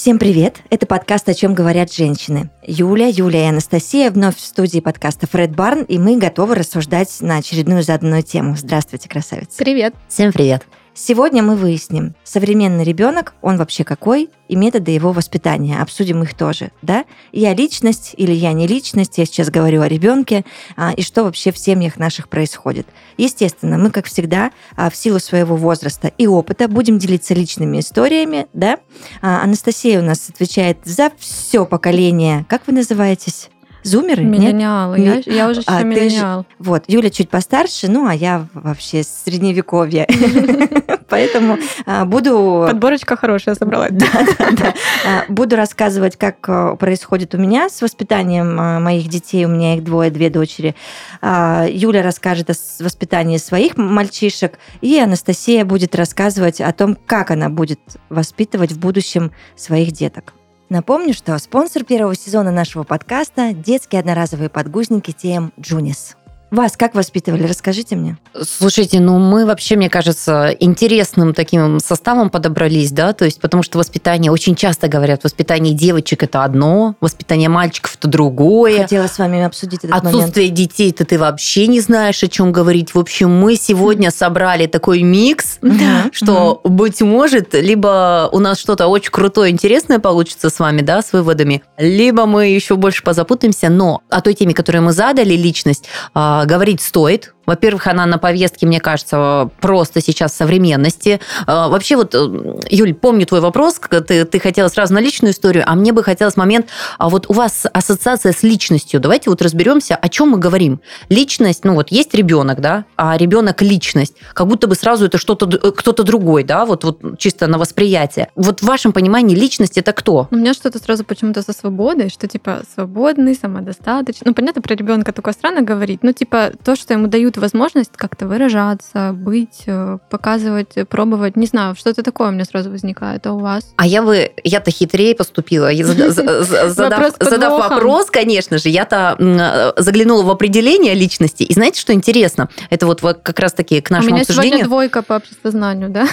Всем привет! Это подкаст «О чем говорят женщины». Юля, Юля и Анастасия вновь в студии подкаста «Фред Барн», и мы готовы рассуждать на очередную заданную тему. Здравствуйте, красавицы! Привет! Всем привет! Сегодня мы выясним, современный ребенок, он вообще какой, и методы его воспитания. Обсудим их тоже, да? Я личность или я не личность, я сейчас говорю о ребенке, а, и что вообще в семьях наших происходит. Естественно, мы, как всегда, а, в силу своего возраста и опыта будем делиться личными историями, да? А, Анастасия у нас отвечает за все поколение. Как вы называетесь? Зумеры? Миллениалы. Я, я уже а, миллениал. Ж... Вот, Юля чуть постарше, ну, а я вообще средневековье. Поэтому а, буду... Подборочка хорошая собралась. Да. А, буду рассказывать, как а, происходит у меня с воспитанием моих детей. У меня их двое, две дочери. Юля расскажет о воспитании своих мальчишек, и Анастасия будет рассказывать о том, как она будет воспитывать в будущем своих деток. Напомню, что спонсор первого сезона нашего подкаста – детские одноразовые подгузники TM Junis. Вас как воспитывали? Расскажите мне. Слушайте, ну мы вообще, мне кажется, интересным таким составом подобрались, да, то есть потому что воспитание, очень часто говорят, воспитание девочек это одно, воспитание мальчиков это другое. Хотела с вами обсудить этот Отсутствие момент. детей, то ты вообще не знаешь, о чем говорить. В общем, мы сегодня собрали такой микс, что, быть может, либо у нас что-то очень крутое, интересное получится с вами, да, с выводами, либо мы еще больше позапутаемся, но о той теме, которую мы задали, личность, а, говорить стоит, во-первых, она на повестке, мне кажется, просто сейчас современности. А, вообще вот, э, Юль, помню твой вопрос, ты, ты хотела сразу на личную историю, а мне бы хотелось момент, а вот у вас ассоциация с личностью. Давайте вот разберемся, о чем мы говорим. Личность, ну вот есть ребенок, да, а ребенок личность. Как будто бы сразу это что-то э, кто-то другой, да, вот, вот чисто на восприятие. Вот в вашем понимании личность это кто? У меня что-то сразу почему-то со свободой, что типа свободный, самодостаточный. Ну, понятно, про ребенка такое странно говорить, но типа то, что ему дают возможность как-то выражаться, быть, э, показывать, пробовать. Не знаю, что-то такое у меня сразу возникает, а у вас? А я бы, я-то хитрее поступила. Задав, вопрос, конечно же, я-то э, заглянула в определение личности. И знаете, что интересно? Это вот как раз-таки к нашему обсуждению. У меня сегодня двойка по обществознанию, да?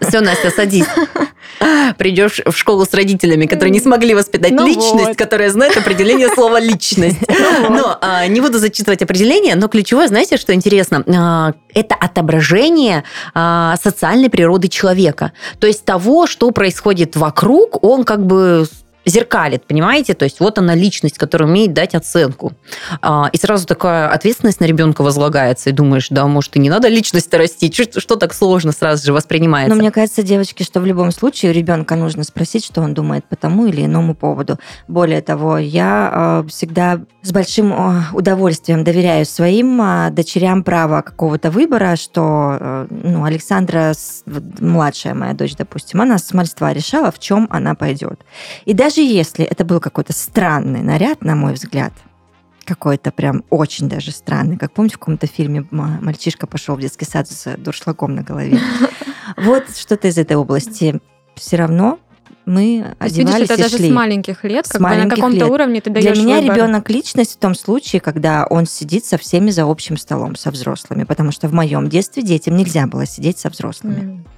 Все, Настя, садись. Придешь в школу с родителями, которые не смогли воспитать ну личность, которая знает определение слова личность. Ну но а, не буду зачитывать определение, но ключевое, знаете, что интересно? А, это отображение а, социальной природы человека. То есть того, что происходит вокруг, он как бы зеркалит, понимаете? То есть вот она личность, которая умеет дать оценку. А, и сразу такая ответственность на ребенка возлагается, и думаешь, да, может, и не надо личность-то растить, что, что так сложно сразу же воспринимается? Но мне кажется, девочки, что в любом случае у ребенка нужно спросить, что он думает по тому или иному поводу. Более того, я э, всегда с большим э, удовольствием доверяю своим дочерям право какого-то выбора, что э, ну, Александра, младшая моя дочь, допустим, она с мальства решала, в чем она пойдет. И даже даже если это был какой-то странный наряд, на мой взгляд, какой-то прям очень даже странный. Как помните, в каком-то фильме мальчишка пошел в детский сад с дуршлагом на голове. Вот что-то из этой области. Все равно мы То одевались видишь, это и даже шли. с маленьких лет, с как маленьких на каком-то уровне ты даешь Для меня выбор. ребенок личность в том случае, когда он сидит со всеми за общим столом, со взрослыми, потому что в моем детстве детям нельзя было сидеть со взрослыми. Mm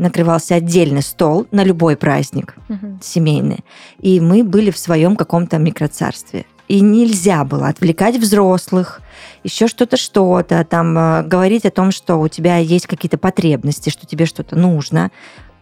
накрывался отдельный стол на любой праздник угу. семейный. И мы были в своем каком-то микроцарстве. И нельзя было отвлекать взрослых, еще что-то, что-то, там э, говорить о том, что у тебя есть какие-то потребности, что тебе что-то нужно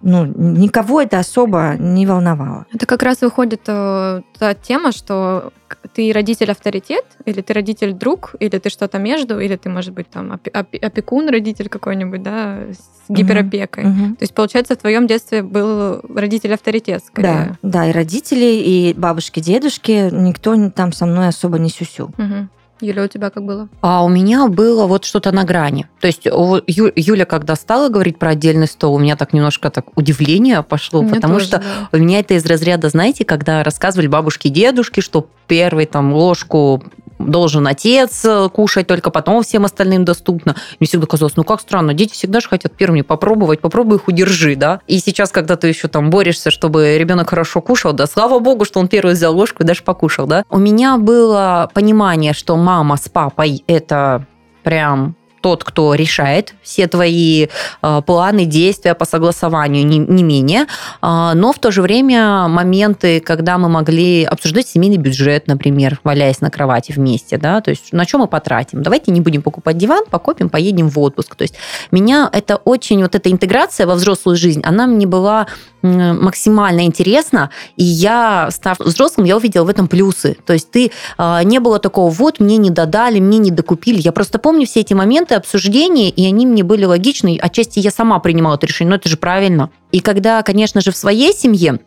ну, никого это особо не волновало. Это как раз выходит э, та тема, что ты родитель-авторитет, или ты родитель-друг, или ты что-то между, или ты, может быть, там опекун, родитель какой-нибудь, да, с гиперопекой. Угу, угу. То есть, получается, в твоем детстве был родитель-авторитет, скорее. Да, да, и родители, и бабушки, дедушки, никто там со мной особо не сюсю. Угу. Юля, у тебя как было? А у меня было вот что-то на грани. То есть Ю, Юля, когда стала говорить про отдельный стол, у меня так немножко так удивление пошло, потому тоже, что да. у меня это из разряда, знаете, когда рассказывали бабушки и дедушки, что первый там ложку должен отец э, кушать, только потом всем остальным доступно. Мне всегда казалось, ну как странно, дети всегда же хотят первыми попробовать, попробуй их удержи, да. И сейчас, когда ты еще там борешься, чтобы ребенок хорошо кушал, да, слава богу, что он первый взял ложку и даже покушал, да. У меня было понимание, что мама с папой это прям тот, кто решает все твои э, планы, действия по согласованию, не, не менее. Э, но в то же время моменты, когда мы могли обсуждать семейный бюджет, например, валяясь на кровати вместе, да, то есть на чем мы потратим. Давайте не будем покупать диван, покупим, поедем в отпуск. То есть меня это очень, вот эта интеграция во взрослую жизнь, она мне была максимально интересна, и я, став взрослым, я увидела в этом плюсы. То есть ты э, не было такого, вот, мне не додали, мне не докупили. Я просто помню все эти моменты обсуждения, и они мне были логичны. Отчасти я сама принимала это решение, но это же правильно. И когда, конечно же, в своей семье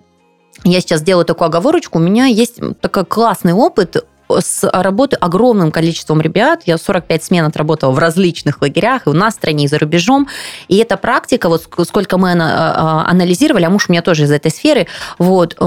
я сейчас делаю такую оговорочку. У меня есть такой классный опыт с работы огромным количеством ребят. Я 45 смен отработала в различных лагерях, и у нас в стране, и за рубежом. И эта практика, вот сколько мы а, анализировали, а муж у меня тоже из этой сферы, вот, э,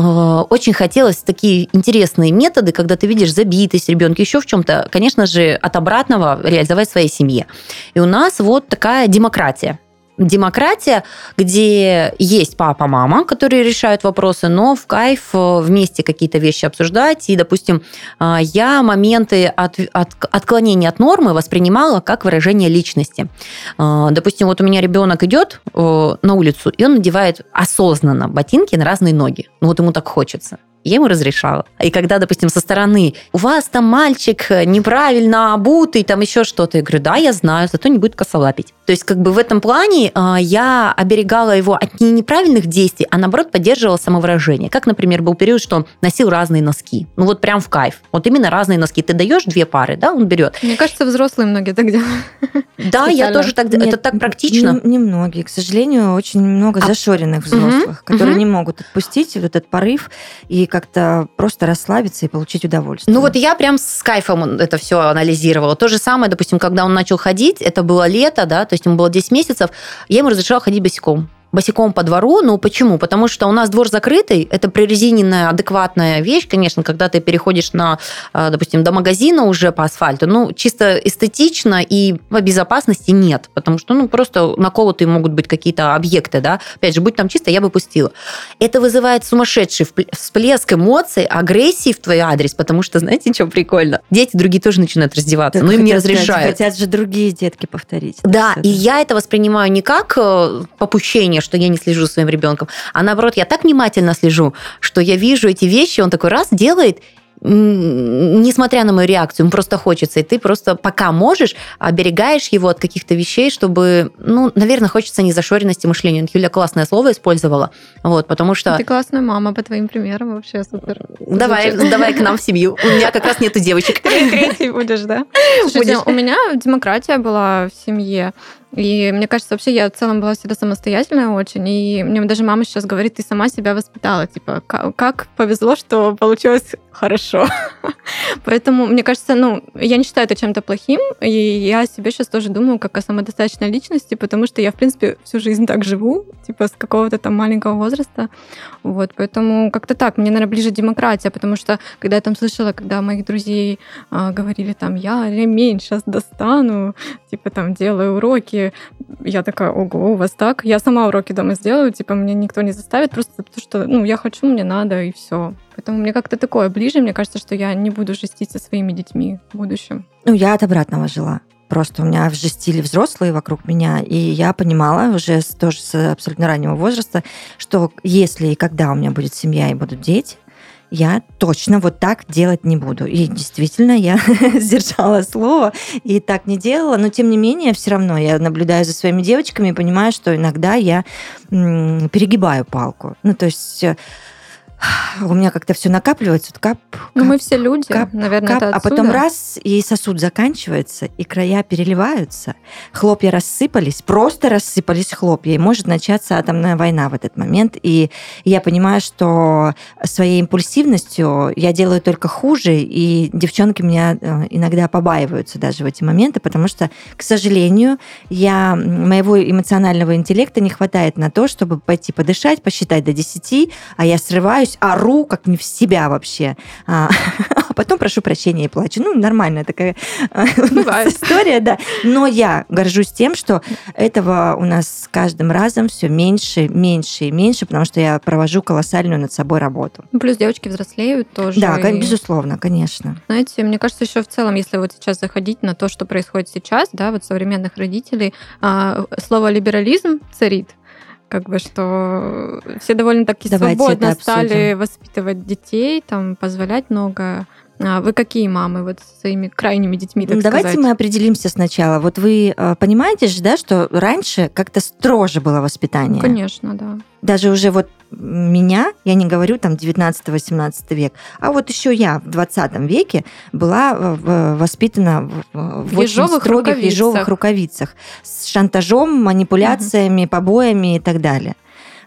очень хотелось такие интересные методы, когда ты видишь забитость ребенка, еще в чем-то, конечно же, от обратного реализовать в своей семье. И у нас вот такая демократия демократия, где есть папа, мама, которые решают вопросы, но в кайф э, вместе какие-то вещи обсуждать. И, допустим, э, я моменты от, от, отклонения от нормы воспринимала как выражение личности. Э, допустим, вот у меня ребенок идет на улицу, и он надевает осознанно ботинки на разные ноги. Ну вот ему так хочется я ему разрешала. И когда, допустим, со стороны, у вас там мальчик неправильно обутый, там еще что-то, я говорю, да, я знаю, зато не будет косолапить. То есть как бы в этом плане э, я оберегала его от не неправильных действий, а наоборот поддерживала самовыражение. Как, например, был период, что он носил разные носки. Ну вот прям в кайф. Вот именно разные носки. Ты даешь две пары, да, он берет. Мне кажется, взрослые многие так делают. Да, я тоже так делаю. Это так практично. Не, не многие. К сожалению, очень много а... зашоренных взрослых, которые не могут отпустить вот этот порыв и как-то просто расслабиться и получить удовольствие. Ну вот я прям с кайфом это все анализировала. То же самое, допустим, когда он начал ходить, это было лето, да, то есть ему было 10 месяцев, я ему разрешала ходить босиком босиком по двору. Ну, почему? Потому что у нас двор закрытый, это прорезиненная, адекватная вещь, конечно, когда ты переходишь на, а, допустим, до магазина уже по асфальту, ну, чисто эстетично и по безопасности нет, потому что, ну, просто наколотые могут быть какие-то объекты, да, опять же, будь там чисто, я бы пустила. Это вызывает сумасшедший всплеск эмоций, агрессии в твой адрес, потому что, знаете, что прикольно? Дети другие тоже начинают раздеваться, так но им не разрешают. Хотят же другие детки повторить. Да, и я это воспринимаю не как э, попущение, что я не слежу за своим ребенком, а наоборот, я так внимательно слежу, что я вижу эти вещи, он такой раз делает, несмотря на мою реакцию, ему просто хочется, и ты просто пока можешь, оберегаешь его от каких-то вещей, чтобы, ну, наверное, хочется незашоренности мышления. Юля классное слово использовала, вот, потому что... Ты классная мама, по твоим примерам вообще супер. Давай, давай к нам в семью. У меня как раз нету девочек. Третий будешь, да? Слушайте, у меня демократия была в семье. И мне кажется, вообще я в целом была всегда самостоятельная очень. И мне даже мама сейчас говорит, ты сама себя воспитала. Типа, как повезло, что получилось хорошо. Поэтому, мне кажется, ну, я не считаю это чем-то плохим. И я о себе сейчас тоже думаю как о самодостаточной личности, потому что я, в принципе, всю жизнь так живу, типа, с какого-то там маленького возраста. Вот, поэтому как-то так. Мне, наверное, ближе демократия, потому что, когда я там слышала, когда моих друзей а, говорили там, я ремень сейчас достану, типа, там, делаю уроки, я такая, ого, у вас так? Я сама уроки дома сделаю, типа, мне никто не заставит, просто потому что, ну, я хочу, мне надо, и все. Поэтому мне как-то такое ближе, мне кажется, что я не буду жестить со своими детьми в будущем. Ну, я от обратного жила. Просто у меня жестили взрослые вокруг меня, и я понимала уже тоже с абсолютно раннего возраста, что если и когда у меня будет семья и будут дети, я точно вот так делать не буду. И действительно, я сдержала слово и так не делала, но тем не менее, все равно я наблюдаю за своими девочками и понимаю, что иногда я перегибаю палку. Ну, то есть э, у меня как-то все накапливается, вот кап, кап. Ну, мы все люди, кап, наверное, кап, это А потом раз, и сосуд заканчивается, и края переливаются, хлопья рассыпались, просто рассыпались хлопья, и может начаться атомная война в этот момент. И я понимаю, что своей импульсивностью я делаю только хуже, и девчонки меня э, иногда побаиваются даже в эти моменты, потому что, к сожалению, я, моего эмоционального интеллекта не хватает на то, чтобы пойти подышать, посчитать до 10, а я срываюсь, ору, как не в себя вообще. А, а потом прошу прощения и плачу. Ну, нормальная такая история, да. Но я горжусь тем, что этого у нас с каждым разом все меньше, меньше и меньше, потому что я провожу колоссальную над собой работу. Ну, плюс девочки взрослеют тоже. Да, и... безусловно, конечно. Знаете, мне кажется, еще в целом, если вот сейчас заходить на то, что происходит сейчас, да, вот современных родителей, а, слово либерализм царит как бы что все довольно-таки свободно стали воспитывать детей, там позволять много вы какие мамы вот с своими крайними детьми, так Давайте сказать? мы определимся сначала. Вот вы э, понимаете же, да, что раньше как-то строже было воспитание? Конечно, да. Даже уже вот меня, я не говорю там 19-18 век, а вот еще я в 20 веке была воспитана в, в очень строгих рукавицах. ежовых рукавицах с шантажом, манипуляциями, угу. побоями и так далее.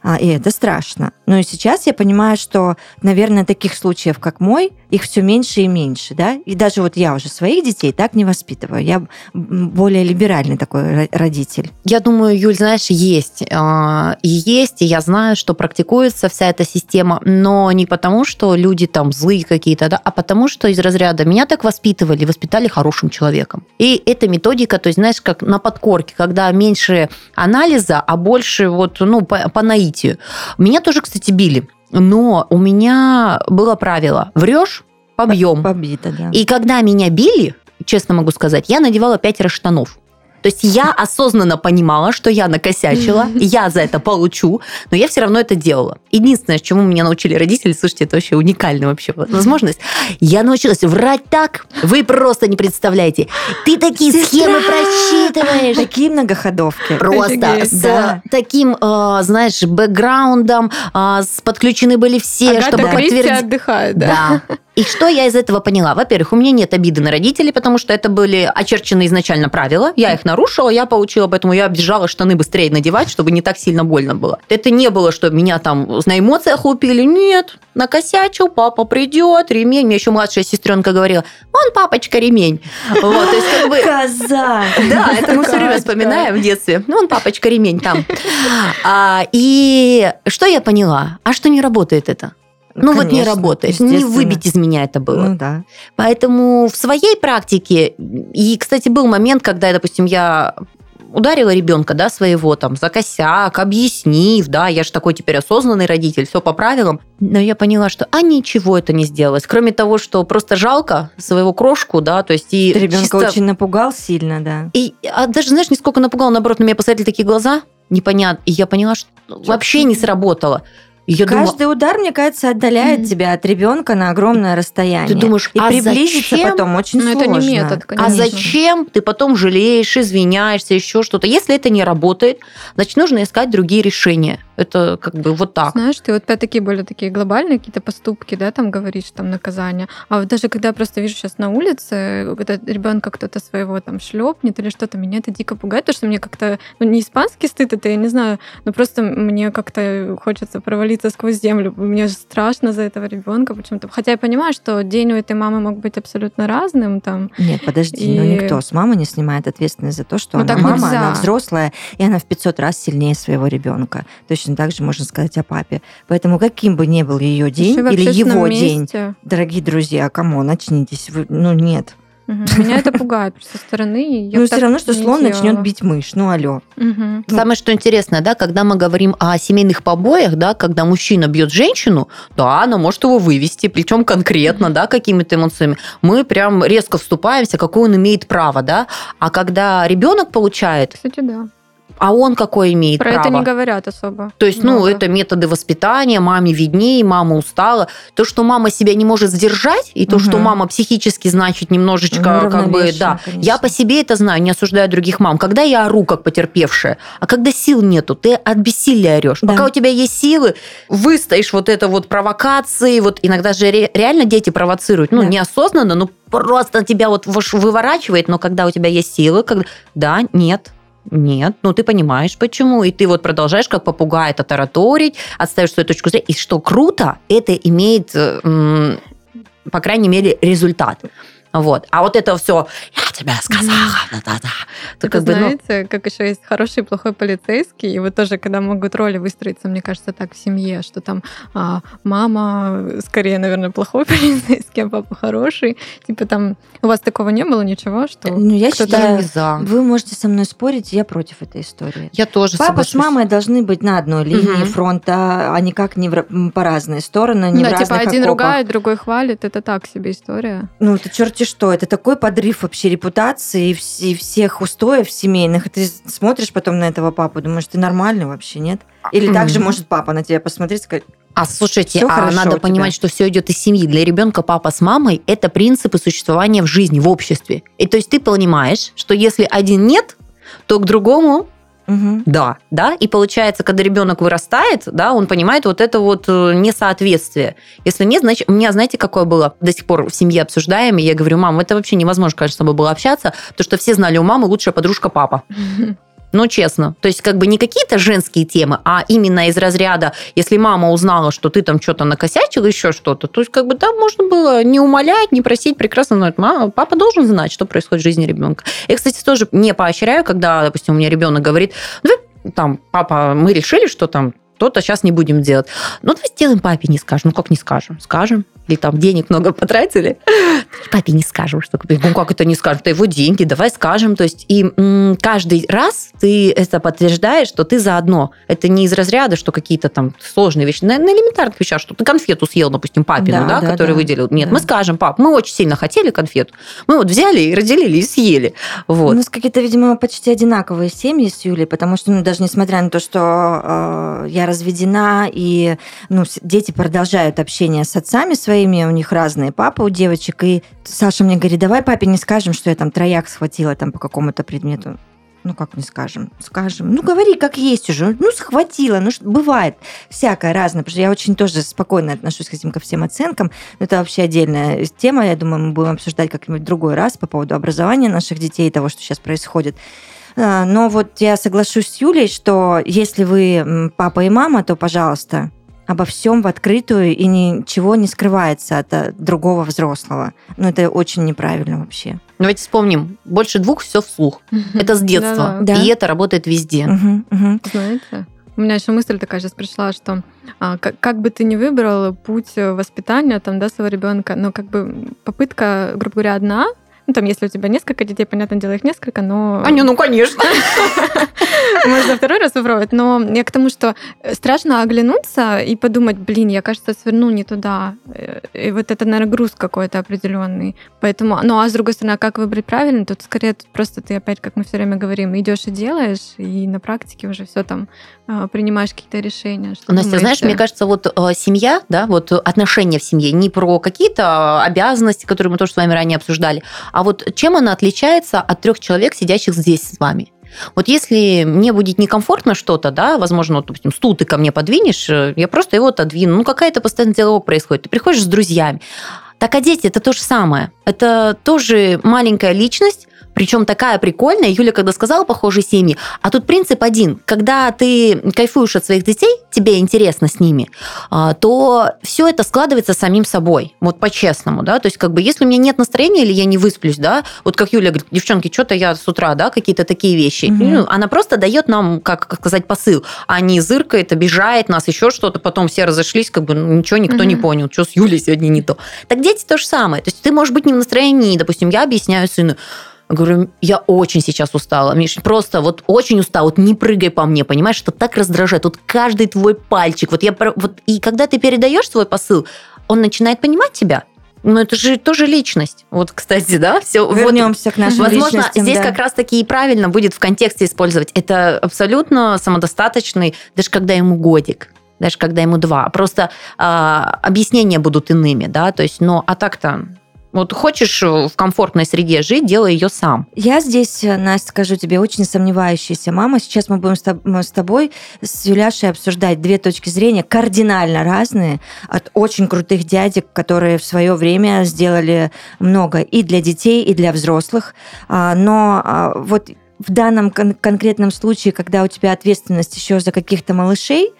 А, и это страшно. Но и сейчас я понимаю, что, наверное, таких случаев, как мой, их все меньше и меньше, да, и даже вот я уже своих детей так не воспитываю, я более либеральный такой родитель. Я думаю, Юль, знаешь, есть, а, и есть, и я знаю, что практикуется вся эта система, но не потому, что люди там злые какие-то, да, а потому, что из разряда меня так воспитывали, воспитали хорошим человеком. И эта методика, то есть, знаешь, как на подкорке, когда меньше анализа, а больше вот, ну, по, по наитию. Меня тоже, кстати, били. Но у меня было правило: врешь, побьем. Побита, да. И когда меня били, честно могу сказать, я надевала пятеро штанов. То есть я осознанно понимала, что я накосячила, я за это получу, но я все равно это делала. Единственное, чему меня научили родители, слушайте, это вообще уникальная вообще возможность, я научилась врать так, вы просто не представляете. Ты такие Сестра! схемы просчитываешь. Такие многоходовки. Просто с да. таким, э, знаешь, бэкграундом, э, подключены были все, Агата чтобы подтвердить. отдыхает, да? Да. И что я из этого поняла? Во-первых, у меня нет обиды на родителей, потому что это были очерчены изначально правила. Я их нарушила, я получила, поэтому я обижала штаны быстрее надевать, чтобы не так сильно больно было. Это не было, что меня там на эмоциях лупили. Нет, накосячил, папа придет, ремень. Мне еще младшая сестренка говорила, он папочка ремень. Вот, то есть как бы... Коза! Да, это мы все время вспоминаем в детстве. Ну, он папочка ремень там. А, и что я поняла? А что не работает это? Ну Конечно, вот не работает, не выбить из меня это было. Ну да. Поэтому в своей практике, и, кстати, был момент, когда, допустим, я ударила ребенка, да, своего там за косяк, объяснив, да, я же такой теперь осознанный родитель, все по правилам. Но я поняла, что а ничего это не сделалось, кроме того, что просто жалко своего крошку, да, то есть и Ты ребенка чисто... очень напугал сильно, да. И а даже знаешь, нисколько напугал, наоборот, на меня посмотрели такие глаза, непонятно, и я поняла, что вообще не сработало. Я Каждый думала... удар, мне кажется, отдаляет mm-hmm. тебя от ребенка на огромное расстояние. Ты думаешь, и а приблизиться зачем? потом очень Но сложно. это не метод, конечно. А зачем ты потом жалеешь, извиняешься, еще что-то? Если это не работает, значит, нужно искать другие решения. Это как бы вот так. Знаешь, ты вот опять-таки более такие глобальные какие-то поступки, да, там говоришь, там наказания. А вот даже когда я просто вижу сейчас на улице, когда ребенка кто-то своего там шлепнет или что-то, меня это дико пугает, потому что мне как-то, ну, не испанский стыд, это я не знаю, но просто мне как-то хочется провалиться сквозь землю. Мне же страшно за этого ребенка почему-то. Хотя я понимаю, что день у этой мамы мог быть абсолютно разным. Там. Нет, подожди, и... но никто с мамой не снимает ответственность за то, что ну, она мама, нельзя. она взрослая, и она в 500 раз сильнее своего ребенка. Точно точно так же можно сказать о папе. Поэтому каким бы ни был ее день или его месте. день, дорогие друзья, кому начнитесь, вы, ну нет. Угу. Меня это пугает со стороны. Ну, все равно, что слон начнет бить мышь. Ну, алло. Угу. Самое, что интересно, да, когда мы говорим о семейных побоях, да, когда мужчина бьет женщину, да, она может его вывести, причем конкретно, да, какими-то эмоциями. Мы прям резко вступаемся, какое он имеет право, да. А когда ребенок получает... Кстати, да а он какой имеет Про право? это не говорят особо. То есть, много. ну, это методы воспитания, маме виднее, мама устала. То, что мама себя не может сдержать, и то, угу. что мама психически, значит, немножечко, ну, как бы, да. Конечно. Я по себе это знаю, не осуждаю других мам. Когда я ору, как потерпевшая, а когда сил нету, ты от бессилия орешь. Да. Пока у тебя есть силы, выстоишь вот это вот провокации, вот иногда же реально дети провоцируют, ну, да. неосознанно, но просто тебя вот выворачивает, но когда у тебя есть силы, когда... да, нет, нет, ну ты понимаешь, почему. И ты вот продолжаешь как попугай это тараторить, отставишь свою точку зрения. И что круто, это имеет, по крайней мере, результат. Вот. А вот это все, я тебе сказала, да-да-да. Как бы, ну знаете, ну... как еще есть хороший и плохой полицейский, и вот тоже, когда могут роли выстроиться, мне кажется, так в семье, что там а, мама скорее, наверное, плохой полицейский, а папа хороший. Типа там у вас такого не было ничего, что Ну, я считаю, за. вы можете со мной спорить, я против этой истории. Я тоже Папа соглашусь. с мамой должны быть на одной линии угу. фронта, а никак не в, по разные стороны, не да, в типа разных один окопах. ругает, другой хвалит, это так себе история. Ну, это черти что, это такой подрыв вообще репутации и всех устоев семейных. Ты смотришь потом на этого папу, думаешь, ты нормальный вообще, нет? Или также может папа на тебя посмотреть и сказать, а слушайте, а надо понимать, что все идет из семьи. Для ребенка папа с мамой это принципы существования в жизни, в обществе. И то есть ты понимаешь, что если один нет, то к другому Угу. Да, да. И получается, когда ребенок вырастает, да, он понимает вот это вот э, несоответствие. Если нет, значит, у меня, знаете, какое было до сих пор в семье обсуждаем, и я говорю, мам, это вообще невозможно, конечно, с тобой было общаться, потому что все знали, у мамы лучшая подружка папа. Ну, честно. То есть, как бы не какие-то женские темы, а именно из разряда, если мама узнала, что ты там что-то накосячил, еще что-то, то есть, как бы там можно было не умолять, не просить, прекрасно знать. Мама, папа должен знать, что происходит в жизни ребенка. Я, кстати, тоже не поощряю, когда, допустим, у меня ребенок говорит, ну, там, папа, мы решили, что там то-то сейчас не будем делать. Ну, давай сделаем папе, не скажем. Ну, как не скажем? Скажем или там денег много потратили, папе не скажем, что ну как это не скажем, это его деньги, давай скажем. То есть и каждый раз ты это подтверждаешь, что ты заодно. Это не из разряда, что какие-то там сложные вещи, на, на элементарных вещах, что ты конфету съел, допустим, папину, да, да, да который да. выделил. Нет, да. мы скажем, пап, мы очень сильно хотели конфету, мы вот взяли и разделили и съели. Вот. У нас какие-то, видимо, почти одинаковые семьи с Юлей, потому что, ну, даже несмотря на то, что э, я разведена, и ну, дети продолжают общение с отцами своими, своими, у них разные папы у девочек, и Саша мне говорит, давай папе не скажем, что я там трояк схватила там по какому-то предмету. Ну, как не скажем? Скажем. Ну, говори, как есть уже. Ну, схватила. Ну, бывает всякое разное. Потому что я очень тоже спокойно отношусь к этим ко всем оценкам. Но это вообще отдельная тема. Я думаю, мы будем обсуждать как-нибудь другой раз по поводу образования наших детей и того, что сейчас происходит. А, но вот я соглашусь с Юлей, что если вы папа и мама, то, пожалуйста, обо всем в открытую и ничего не скрывается от э, другого взрослого. Ну, это очень неправильно вообще. Давайте вспомним. Больше двух все вслух. Это с детства. Да. И это работает везде. Знаете? У меня еще мысль такая сейчас пришла, что а, как, как бы ты ни выбрал путь воспитания там, да, своего ребенка, но как бы попытка, грубо говоря, одна, ну, там, если у тебя несколько детей, понятное дело, их несколько, но... А, не, ну, конечно. Можно второй раз попробовать. Но я к тому, что страшно оглянуться и подумать, блин, я, кажется, свернул не туда. И вот это, наверное, груз какой-то определенный. Поэтому, ну, а с другой стороны, а как выбрать правильно, тут скорее просто ты опять, как мы все время говорим, идешь и делаешь, и на практике уже все там а, принимаешь какие-то решения. Что Настя, думаешь, знаешь, мне кажется, вот э, семья, да, вот отношения в семье, не про какие-то обязанности, которые мы тоже с вами ранее обсуждали, а вот чем она отличается от трех человек, сидящих здесь с вами? Вот если мне будет некомфортно что-то, да, возможно, вот, допустим, стул ты ко мне подвинешь, э, я просто его отодвину. Ну, какая-то постоянный диалог происходит. Ты приходишь с друзьями. Так а дети это то же самое. Это тоже маленькая личность, причем такая прикольная. Юля когда сказала похожие семьи, а тут принцип один. Когда ты кайфуешь от своих детей, тебе интересно с ними, а, то все это складывается самим собой. Вот по-честному, да. То есть как бы если у меня нет настроения или я не высплюсь, да, вот как Юля говорит, девчонки, что-то я с утра, да, какие-то такие вещи. Угу. Ну, она просто дает нам, как, как сказать, посыл. А не зыркает, обижает нас, еще что-то, потом все разошлись, как бы ну, ничего никто угу. не понял, что с Юлей сегодня не то. Так дети то же самое. То есть ты можешь быть не в настроении, допустим, я объясняю сыну, Говорю, я очень сейчас устала, Миш, просто вот очень устала, вот не прыгай по мне, понимаешь, это так раздражает, вот каждый твой пальчик, вот я, вот, и когда ты передаешь свой посыл, он начинает понимать тебя, ну, это же тоже личность. Вот, кстати, да, все. Вернемся вот, к нашим Возможно, здесь да. как раз-таки и правильно будет в контексте использовать. Это абсолютно самодостаточный, даже когда ему годик даже когда ему два. Просто э, объяснения будут иными, да, то есть, но а так-то вот хочешь в комфортной среде жить, делай ее сам. Я здесь, Настя, скажу тебе, очень сомневающаяся мама. Сейчас мы будем с тобой, с Юляшей обсуждать две точки зрения кардинально разные от очень крутых дядек, которые в свое время сделали много и для детей, и для взрослых. А, но а, вот в данном кон- конкретном случае, когда у тебя ответственность еще за каких-то малышей,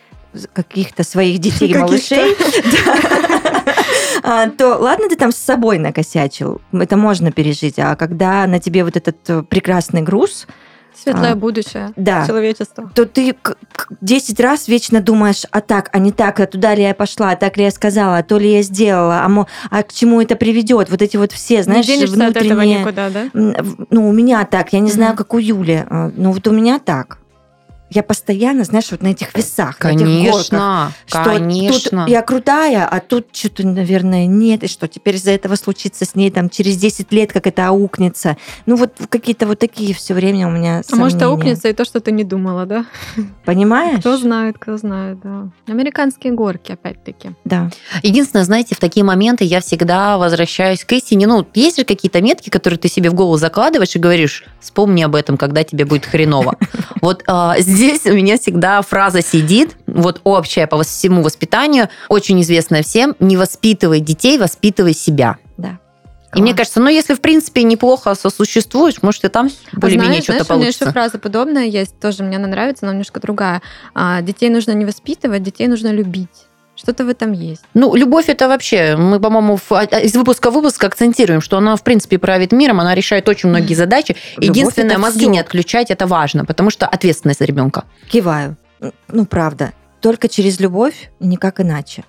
каких-то своих детей, малышей, а, то ладно, ты там с собой накосячил, это можно пережить, а когда на тебе вот этот э, прекрасный груз, Светлое а, будущее да, человечества. То ты 10 раз вечно думаешь, а так, а не так, а туда ли я пошла, а так ли я сказала, а то ли я сделала, а, мо, а к чему это приведет? Вот эти вот все, знаешь, не внутренние... от этого никуда, да? Ну, у меня так, я не знаю, как у Юли, а, но вот у меня так я постоянно, знаешь, вот на этих весах, конечно, на этих горках, что конечно. тут я крутая, а тут что-то, наверное, нет, и что теперь из-за этого случится с ней там через 10 лет, как это аукнется. Ну вот какие-то вот такие все время у меня А может аукнется и то, что ты не думала, да? Понимаешь? Кто знает, кто знает, да. Американские горки, опять-таки. Да. Единственное, знаете, в такие моменты я всегда возвращаюсь к истине. Ну, есть же какие-то метки, которые ты себе в голову закладываешь и говоришь, вспомни об этом, когда тебе будет хреново. Вот а, здесь у меня всегда фраза сидит, вот общая по всему воспитанию, очень известная всем, не воспитывай детей, воспитывай себя. Да. И мне кажется, ну, если, в принципе, неплохо сосуществуешь, может, и там а более-менее что-то получится. У меня еще фраза подобная есть, тоже мне она нравится, но немножко другая. А, детей нужно не воспитывать, детей нужно любить. Что-то в этом есть. Ну, любовь это вообще, мы, по-моему, а, из выпуска в выпуск акцентируем, что она, в принципе, правит миром, она решает очень многие задачи. Любовь Единственное, мозги все. не отключать, это важно, потому что ответственность за ребенка. Киваю. Ну, правда. Только через любовь, никак иначе.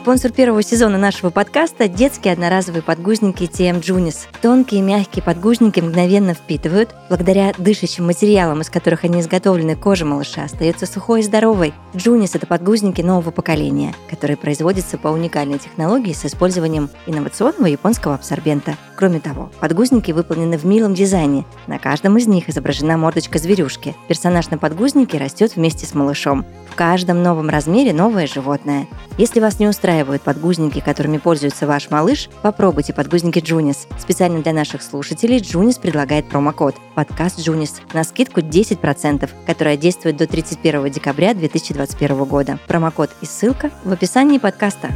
Спонсор первого сезона нашего подкаста – детские одноразовые подгузники TM Junis. Тонкие мягкие подгузники мгновенно впитывают. Благодаря дышащим материалам, из которых они изготовлены, кожа малыша остается сухой и здоровой. Junis – это подгузники нового поколения, которые производятся по уникальной технологии с использованием инновационного японского абсорбента. Кроме того, подгузники выполнены в милом дизайне. На каждом из них изображена мордочка зверюшки. Персонаж на подгузнике растет вместе с малышом. В каждом новом размере новое животное. Если вас не устраивают подгузники, которыми пользуется ваш малыш, попробуйте подгузники Joonies. Специально для наших слушателей Joonies предлагает промокод «Подкаст Joonies» на скидку 10%, которая действует до 31 декабря 2021 года. Промокод и ссылка в описании подкаста.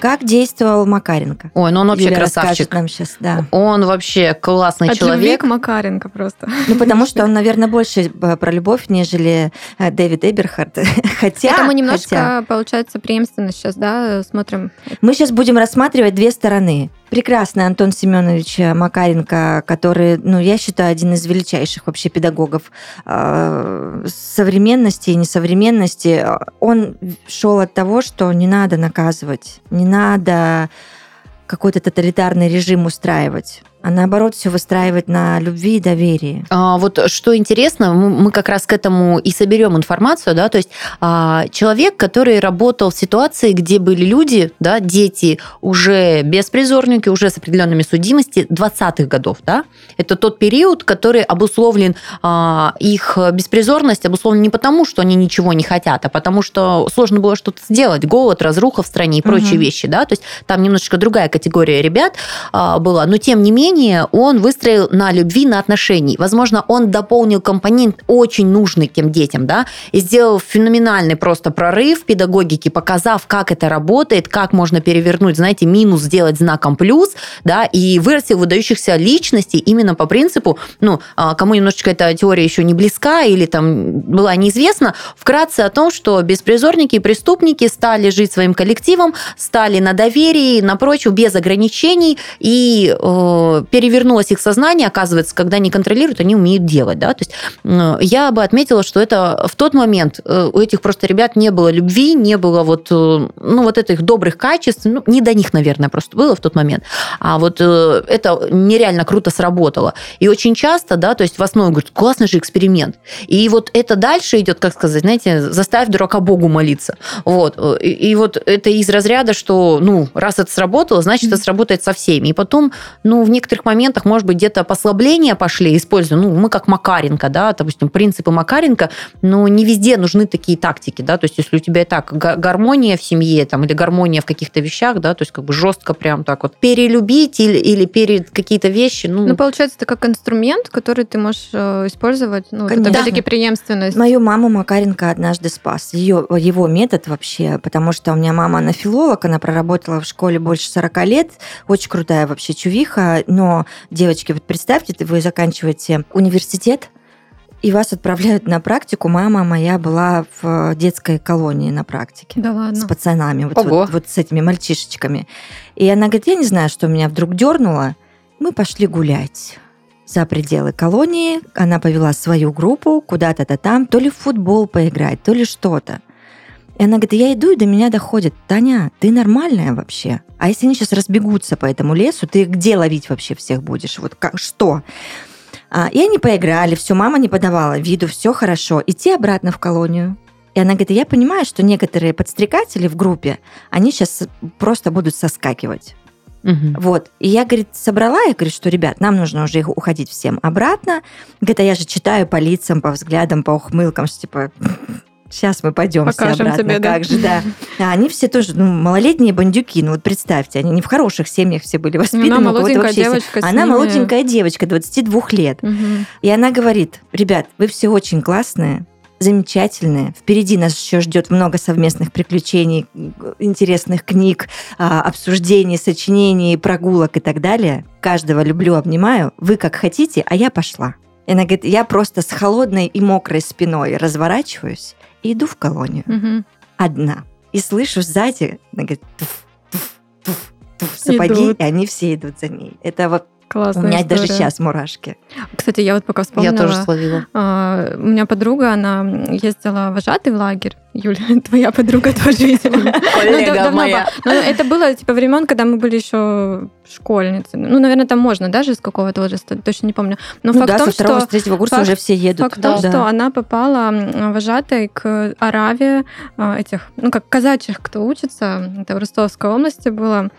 Как действовал Макаренко? Ой, ну он вообще Юля красавчик. нам сейчас, да. Он вообще классный От человек. От Макаренко просто. Ну, потому что он, наверное, больше э, про любовь, нежели э, Дэвид Эберхард. Хотя... Это мы немножко, хотя... получается, преемственно сейчас, да, смотрим. Мы сейчас будем рассматривать две стороны прекрасный Антон Семенович Макаренко, который, ну, я считаю, один из величайших вообще педагогов э, современности и несовременности. Он шел от того, что не надо наказывать, не надо какой-то тоталитарный режим устраивать а наоборот все выстраивать на любви и доверии. А, вот что интересно, мы как раз к этому и соберем информацию, да, то есть а, человек, который работал в ситуации, где были люди, да, дети уже беспризорники, уже с определенными судимости 20-х годов, да, это тот период, который обусловлен, а, их беспризорность обусловлен не потому, что они ничего не хотят, а потому что сложно было что-то сделать, голод, разруха в стране и прочие угу. вещи, да, то есть там немножечко другая категория ребят а, была, но тем не менее мышление он выстроил на любви, на отношений. Возможно, он дополнил компонент очень нужный тем детям, да, и сделал феноменальный просто прорыв в педагогике, показав, как это работает, как можно перевернуть, знаете, минус сделать знаком плюс, да, и вырастил выдающихся личностей именно по принципу, ну, а, кому немножечко эта теория еще не близка или там была неизвестна, вкратце о том, что беспризорники и преступники стали жить своим коллективом, стали на доверии, на прочем, без ограничений, и э, перевернулось их сознание, оказывается, когда они контролируют, они умеют делать, да, то есть я бы отметила, что это в тот момент э, у этих просто ребят не было любви, не было вот, э, ну, вот этих добрых качеств, ну, не до них, наверное, просто было в тот момент, а вот э, это нереально круто сработало. И очень часто, да, то есть в основе говорят, классный же эксперимент. И вот это дальше идет, как сказать, знаете, заставь дурака Богу молиться. Вот. И, и вот это из разряда, что, ну, раз это сработало, значит, это сработает со всеми. И потом, ну, в некоторых некоторых моментах, может быть, где-то послабления пошли, используя, ну, мы как Макаренко, да, допустим, принципы Макаренко, но не везде нужны такие тактики, да, то есть если у тебя и так гармония в семье, там, или гармония в каких-то вещах, да, то есть как бы жестко прям так вот перелюбить или, или перед какие-то вещи, ну... Ну, получается, это как инструмент, который ты можешь э, использовать, ну, Конечно. это все-таки преемственность. Мою маму Макаренко однажды спас. Ее, его метод вообще, потому что у меня мама, она филолог, она проработала в школе больше 40 лет, очень крутая вообще чувиха, Но, девочки, вот представьте, вы заканчиваете университет, и вас отправляют на практику. Мама моя была в детской колонии на практике. Да ладно. С пацанами, вот, Ого. вот, вот с этими мальчишечками. И она говорит, я не знаю, что меня вдруг дернуло. Мы пошли гулять за пределы колонии. Она повела свою группу куда-то-то там, то ли в футбол поиграть, то ли что-то. И она говорит, я иду, и до меня доходит, Таня, ты нормальная вообще? А если они сейчас разбегутся по этому лесу, ты где ловить вообще всех будешь? Вот как, что? А, и они поиграли, все, мама не подавала виду, все хорошо. Идти обратно в колонию. И она говорит, я понимаю, что некоторые подстрекатели в группе, они сейчас просто будут соскакивать. Мгм. Вот. И я, говорит, собрала, я говорю, что, ребят, нам нужно уже уходить всем обратно. Говорит, а я же читаю по лицам, по взглядам, по ухмылкам, что типа, сейчас мы пойдем все Покажем обратно. тебе, да. как же, да. А они все тоже, ну, малолетние бандюки, ну вот представьте, они не в хороших семьях все были воспитаны. кого-то молоденькая девочка Она ними. молоденькая девочка, 22 лет. Мгм. И она говорит, ребят, вы все очень классные, замечательные. Впереди нас еще ждет много совместных приключений, интересных книг, а, обсуждений, сочинений, прогулок и так далее. Каждого люблю, обнимаю. Вы как хотите, а я пошла. И она говорит, я просто с холодной и мокрой спиной разворачиваюсь и иду в колонию. Мгм. Одна. И слышу сзади, она говорит, туф, туф, туф, туф, сапоги, Идут. и они все идут за ней. Это вот у Классная меня даже история. сейчас мурашки. Кстати, я вот пока Я вспомнила. тоже словила. а, у меня подруга, она ездила вожатый в лагерь. Юля, твоя подруга тоже ездила. Ну, Коллега давно моя. Но это было типа времен, когда мы были еще школьницами. Ну, наверное, там можно даже с какого-то возраста, точно не помню. Но ну факт в том, что с третьего курса уже все едут. Факт в том, что она попала вожатой к Араве а, этих, ну, как казачьих, кто учится, это в Ростовской области было,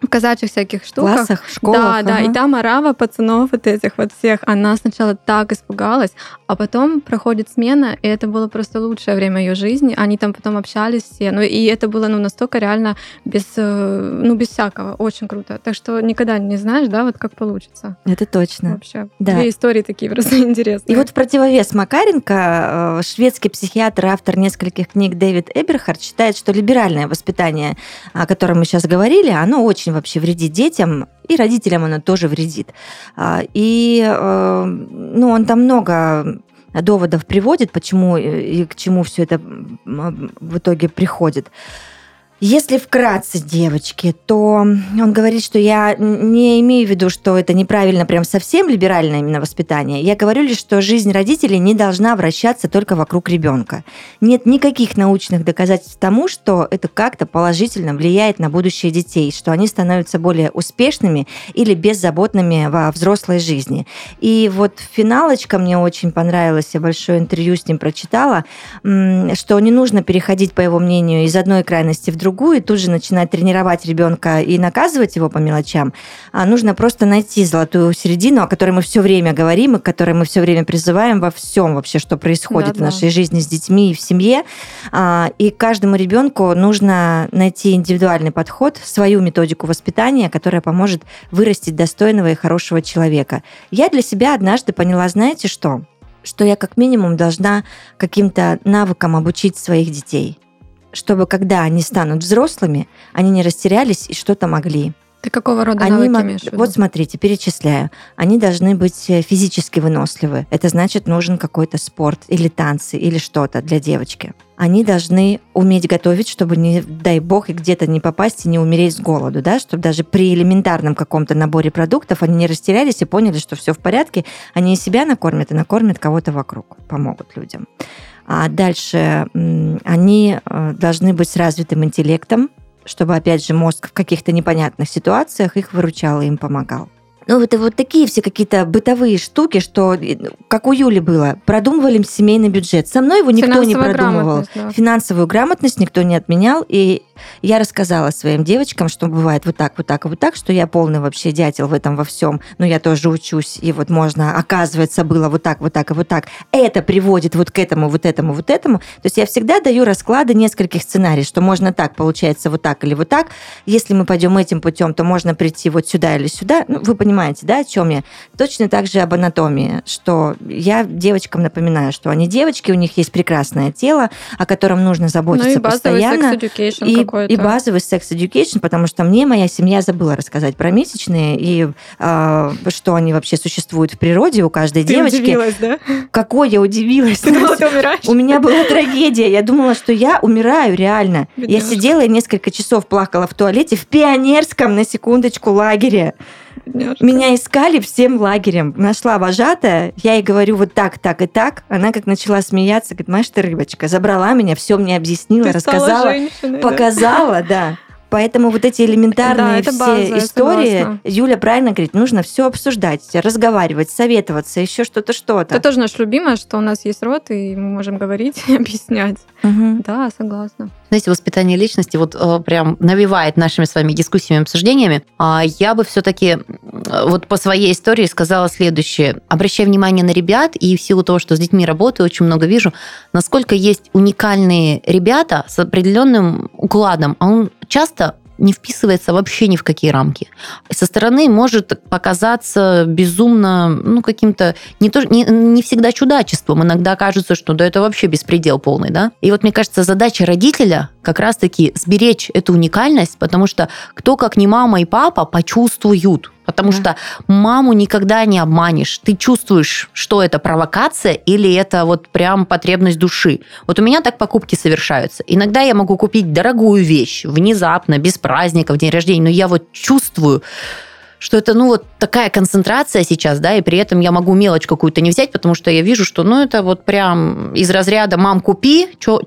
в казачьих всяких штуках. классах, школах. Да, да, ага. и там арава пацанов вот этих вот всех. Она сначала так испугалась, а потом проходит смена, и это было просто лучшее время ее жизни. Они там потом общались все. Ну и это было ну настолько реально без, э, ну без всякого, очень круто. Так что никогда не знаешь, да, вот как получится. Это точно. Вообще. Да. Две истории такие просто интересные. И вот в противовес Макаренко, э, шведский психиатр, автор нескольких книг Дэвид Эберхард считает, что либеральное воспитание, о котором мы сейчас говорили, оно очень вообще вредит детям, и родителям оно тоже вредит. А, И э, ну, он там много доводов приводит, почему э, и к чему все это в итоге приходит. Если вкратце, девочки, то он говорит, что я не имею в виду, что это неправильно, прям совсем либеральное именно воспитание. Я говорю лишь, что жизнь родителей не должна вращаться только вокруг ребенка. Нет никаких научных доказательств тому, что это как-то положительно влияет на будущее детей, что они становятся более успешными или беззаботными во взрослой жизни. И вот финалочка мне очень понравилась, я большое интервью с ним прочитала, что не нужно переходить, по его мнению, из одной крайности в другую и тут же начинать тренировать ребенка и наказывать его по мелочам, а нужно просто найти золотую середину, о которой мы все время говорим и которой мы все время призываем во всем вообще, что происходит в Да-да. нашей жизни с детьми и в семье. А, И каждому ребенку нужно найти индивидуальный подход, свою методику воспитания, которая поможет вырастить достойного и хорошего человека. Я для себя однажды поняла, знаете что? Что я как минимум должна каким-то навыкам обучить своих детей чтобы когда они станут взрослыми, они не растерялись и что-то могли. Ты какого рода Они навыки имеешь в виду? Вот смотрите, перечисляю. Они должны быть э, физически выносливы. Это значит, нужен какой-то спорт или танцы или что-то для девочки. Они должны уметь готовить, чтобы, не дай бог, и где-то не попасть и не умереть с голоду, да, чтобы даже при элементарном каком-то наборе продуктов они не растерялись и поняли, что все в порядке, они и себя накормят, и накормят кого-то вокруг, помогут людям. А дальше они э, должны быть с развитым интеллектом, чтобы, опять же, мозг в каких-то непонятных ситуациях их выручал и им помогал. Ну, это вот такие все какие-то бытовые штуки, что, э, как у Юли было, продумывали семейный бюджет. Со мной его никто не продумывал. да. Финансовую грамотность никто не отменял, и я рассказала своим девочкам, что бывает вот так, вот так вот так, что я полный вообще дятел в этом во всем, но я тоже учусь, и вот можно, оказывается, было вот так, вот так и вот так. Это приводит вот к этому, вот этому, вот этому. То есть я всегда даю расклады нескольких сценариев, что можно так, получается вот так или вот так. Если мы пойдем этим путем, то можно прийти вот сюда или сюда. Ну, вы понимаете, понимаете, да, о чем я? Точно так же об анатомии, что я девочкам напоминаю, что они девочки, у них есть прекрасное тело, о котором нужно заботиться ну, и постоянно. И, и базовый секс-education, потому что мне моя семья забыла рассказать про месячные и э, что они вообще существуют в природе у каждой Ты девочки. удивилась, да? Какой я удивилась. Ты думала, ты умираешь? У меня была трагедия. Я думала, что я умираю реально. Бедняжка. Я сидела и несколько часов плакала в туалете в пионерском, на секундочку, лагере. Бедняжка. Меня искали всем лагерем. Нашла вожатая, я ей говорю вот так, так и так. Она как начала смеяться, говорит, Маш, ты рыбочка. Забрала меня, все мне объяснила, ты рассказала, показала, да. да. Поэтому вот эти элементарные да, все база, истории, Юля правильно говорит, нужно все обсуждать, разговаривать, советоваться, еще что-то, что-то. Это тоже наш любимое, что у нас есть рот, и мы можем говорить и объяснять. Угу. Да, согласна. Знаете, воспитание личности вот э, прям навевает нашими с вами дискуссиями, обсуждениями. А я бы все-таки вот по своей истории сказала следующее. Обращая внимание на ребят, и в силу того, что с детьми работаю, очень много вижу, насколько есть уникальные ребята с определенным укладом, а он часто не вписывается вообще ни в какие рамки. Со стороны может показаться безумно, ну, каким-то не, то, не, не всегда чудачеством. Иногда кажется, что да, это вообще беспредел полный, да. И вот, мне кажется, задача родителя как раз-таки сберечь эту уникальность, потому что кто, как не мама и папа, почувствуют, Потому да. что маму никогда не обманешь. Ты чувствуешь, что это провокация или это вот прям потребность души. Вот у меня так покупки совершаются. Иногда я могу купить дорогую вещь внезапно, без праздника, в день рождения, но я вот чувствую, что это, ну, вот такая концентрация сейчас, да, и при этом я могу мелочь какую-то не взять, потому что я вижу, что, ну, это вот прям из разряда «мам, купи», что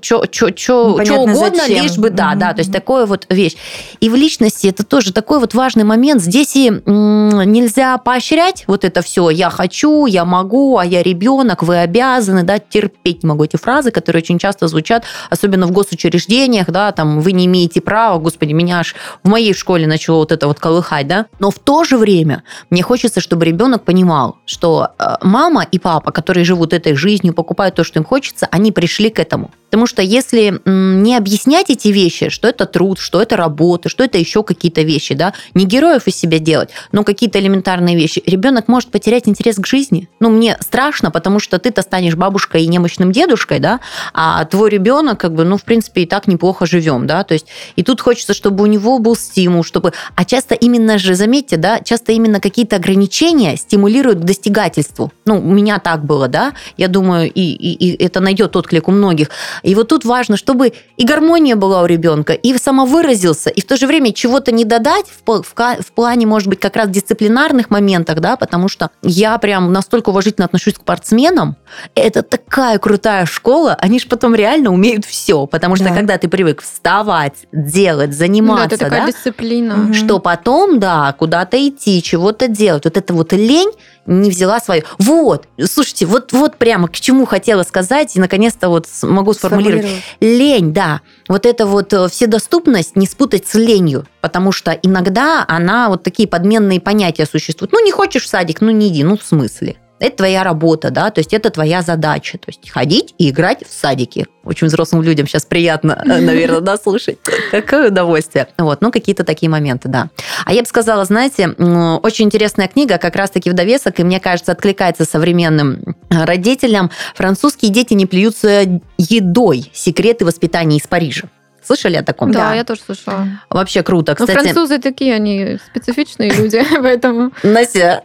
угодно, зачем. лишь бы, да, mm-hmm. да, то есть такое вот вещь. И в личности это тоже такой вот важный момент. Здесь и нельзя поощрять вот это все «я хочу», «я могу», «а я ребенок», «вы обязаны», да, терпеть могу эти фразы, которые очень часто звучат, особенно в госучреждениях, да, там «вы не имеете права», господи, меня аж в моей школе начало вот это вот колыхать, да, но в то же время мне хочется, чтобы ребенок понимал, что э, мама и папа, которые живут этой жизнью, покупают то, что им хочется, они пришли к этому. Потому что если не объяснять эти вещи, что это труд, что это работа, что это еще какие-то вещи, да, не героев из себя делать, но какие-то элементарные вещи, ребенок может потерять интерес к жизни. Ну, мне страшно, потому что ты-то станешь бабушкой и немощным дедушкой, да, а твой ребенок, как бы, ну, в принципе, и так неплохо живем, да, то есть и тут хочется, чтобы у него был стимул, чтобы... А часто именно же, заметьте, да, часто именно какие-то ограничения стимулируют к достигательству. Ну, у меня так было, да, я думаю, и, и, и это найдет отклик у многих и вот тут важно, чтобы и гармония была у ребенка, и самовыразился, и в то же время чего-то не додать в, в, в плане, может быть, как раз дисциплинарных моментах, да, потому что я прям настолько уважительно отношусь к спортсменам. Это такая крутая школа, они же потом реально умеют все, потому что да. когда ты привык вставать, делать, заниматься, да, это такая да, дисциплина. что потом, да, куда-то идти, чего-то делать, вот это вот лень не взяла свою. Вот, слушайте, вот, вот прямо к чему хотела сказать, и наконец-то вот могу сформулировать. Лень, да. Вот это вот э, вседоступность не спутать с ленью, потому что иногда она, вот такие подменные понятия существуют. Ну, не хочешь в садик, ну, не иди, ну, в смысле? Это твоя работа, да, то есть это твоя задача, то есть ходить и играть в садике. Очень взрослым людям сейчас приятно, э, наверное, да, слушать. Какое удовольствие. Вот, ну, какие-то такие моменты, да. А я бы сказала, знаете, очень интересная книга, как раз-таки в довесок, и мне кажется, откликается современным родителям. «Французские дети не плюются едой. Секреты воспитания из Парижа». Слышали о таком? Да, да, я тоже слышала. Вообще круто. Ну, Кстати, Но французы такие, они специфичные люди, поэтому... Настя,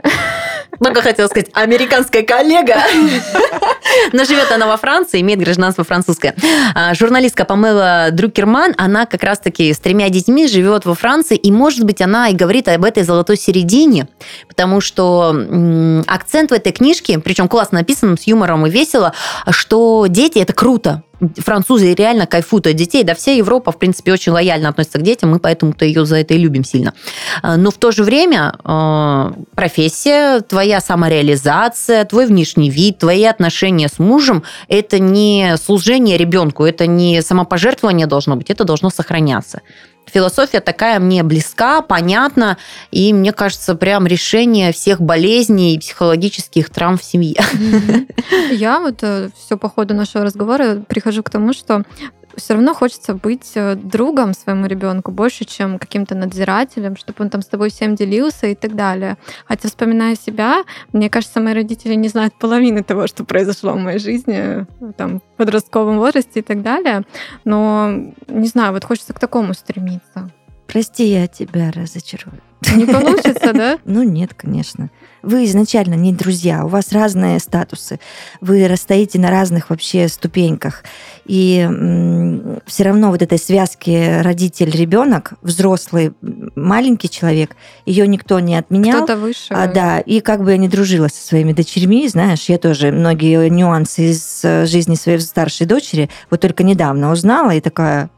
только хотела сказать, американская коллега. Но живет она во Франции, имеет гражданство французское. А, журналистка Памела Друкерман, она как раз-таки с тремя детьми живет во Франции, и, может быть, она и говорит об этой золотой середине, потому что акцент в этой книжке, причем классно написан, с юмором и весело, что дети – это круто французы реально кайфуют от детей. Да, вся Европа, в принципе, очень лояльно относится к детям, мы поэтому-то ее за это и любим сильно. А, но в то же время а, профессия, твоя самореализация, твой внешний вид, твои отношения с мужем – это не служение ребенку, это не самопожертвование должно быть, это должно сохраняться философия такая мне близка, понятна, и мне кажется, прям решение всех болезней и психологических травм в семье. Я вот э, все по ходу нашего разговора прихожу к тому, что все равно хочется быть э, другом своему ребенку больше, чем каким-то надзирателем, чтобы он там с тобой всем делился и так далее. Хотя, вспоминая себя, мне кажется, мои родители не знают половины того, что произошло в моей жизни, там, в подростковом возрасте и так далее. Но, не знаю, вот хочется к такому стремиться. Прости, я тебя разочарую. Не получится, да? Ну нет, конечно. Вы изначально не друзья, у вас разные статусы, вы расстоите на разных вообще ступеньках. И все равно вот этой связки родитель-ребенок, взрослый, маленький человек, ее никто не отменял. Кто-то выше. А, да, и как бы я не дружила со своими дочерьми, знаешь, я тоже многие нюансы из э, жизни своей старшей дочери вот только недавно узнала и такая,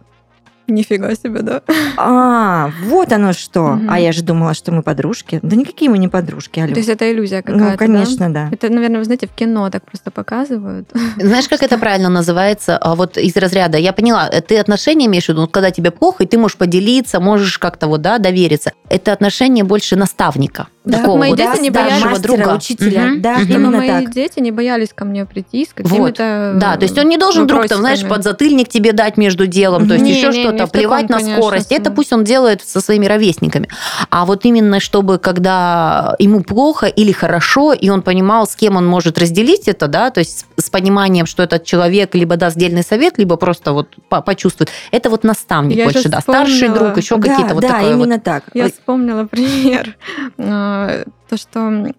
Нифига себе, да. А, вот оно что. Угу. А я же думала, что мы подружки. Да никакие мы не подружки, Алё. То есть это иллюзия ну, какая-то, Ну, конечно, да? да. Это, наверное, вы знаете, в кино так просто показывают. Знаешь, как это правильно называется? А вот из разряда, я поняла, ты отношения имеешь в виду, когда тебе плохо, и ты можешь поделиться, можешь как-то вот, да, довериться. Это отношение больше наставника. Да, такого мои вот, дети да, не боялись мастера, друга. учителя. Угу. Да, угу. именно мои так. дети не боялись ко мне прийти с какими-то вот. Да, то есть он не должен вдруг, там, знаешь, подзатыльник тебе дать между делом, то есть не, еще что-то, плевать таком, на скорость. Конечно, это пусть он делает со своими ровесниками. А вот именно чтобы, когда ему плохо или хорошо, и он понимал, с кем он может разделить это, да, то есть с пониманием, что этот человек либо даст дельный совет, либо просто вот почувствует. Это вот наставник Я больше, да, вспомнила. старший друг, еще да, какие-то вот да, такое именно вот. так. Я вспомнила пример то, что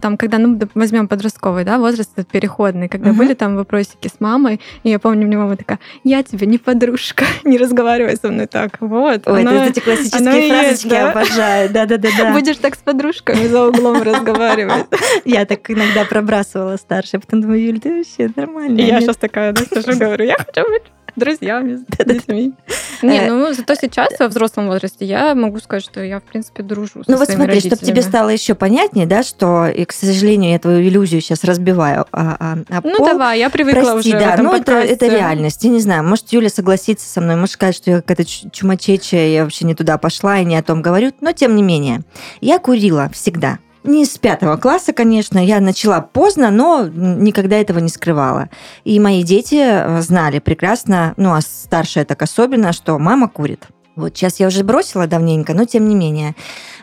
там, когда, ну, возьмем подростковый, да, возраст этот переходный, когда uh-huh. были там вопросики с мамой, и я помню, мне мама такая, я тебе не подружка, не разговаривай со мной так, вот. Ой, оно, это эти классические фразочки есть, да? обожаю, да-да-да. Будешь так с подружками за углом разговаривать. Я так иногда пробрасывала старшая, потом думаю, Юль, ты вообще нормальная. Я сейчас такая, да, сижу, говорю, я хочу быть друзьями, с детьми. Не, э, ну зато сейчас во взрослом возрасте я могу сказать, что я, в принципе, дружу Ну вот смотри, чтобы тебе стало еще понятнее, да, что, и, к сожалению, я твою иллюзию сейчас разбиваю. А, а, а ну пол, давай, я привыкла прости, уже да, ну это, это реальность. Я не знаю, может, Юля согласится со мной, может сказать, что я какая-то чумачечая, я вообще не туда пошла и не о том говорю, но тем не менее. Я курила всегда. Не с пятого класса, конечно. Я начала поздно, но никогда этого не скрывала. И мои дети э, знали прекрасно, ну, а старшая так особенно, что мама курит. Вот сейчас я уже бросила давненько, но тем не менее.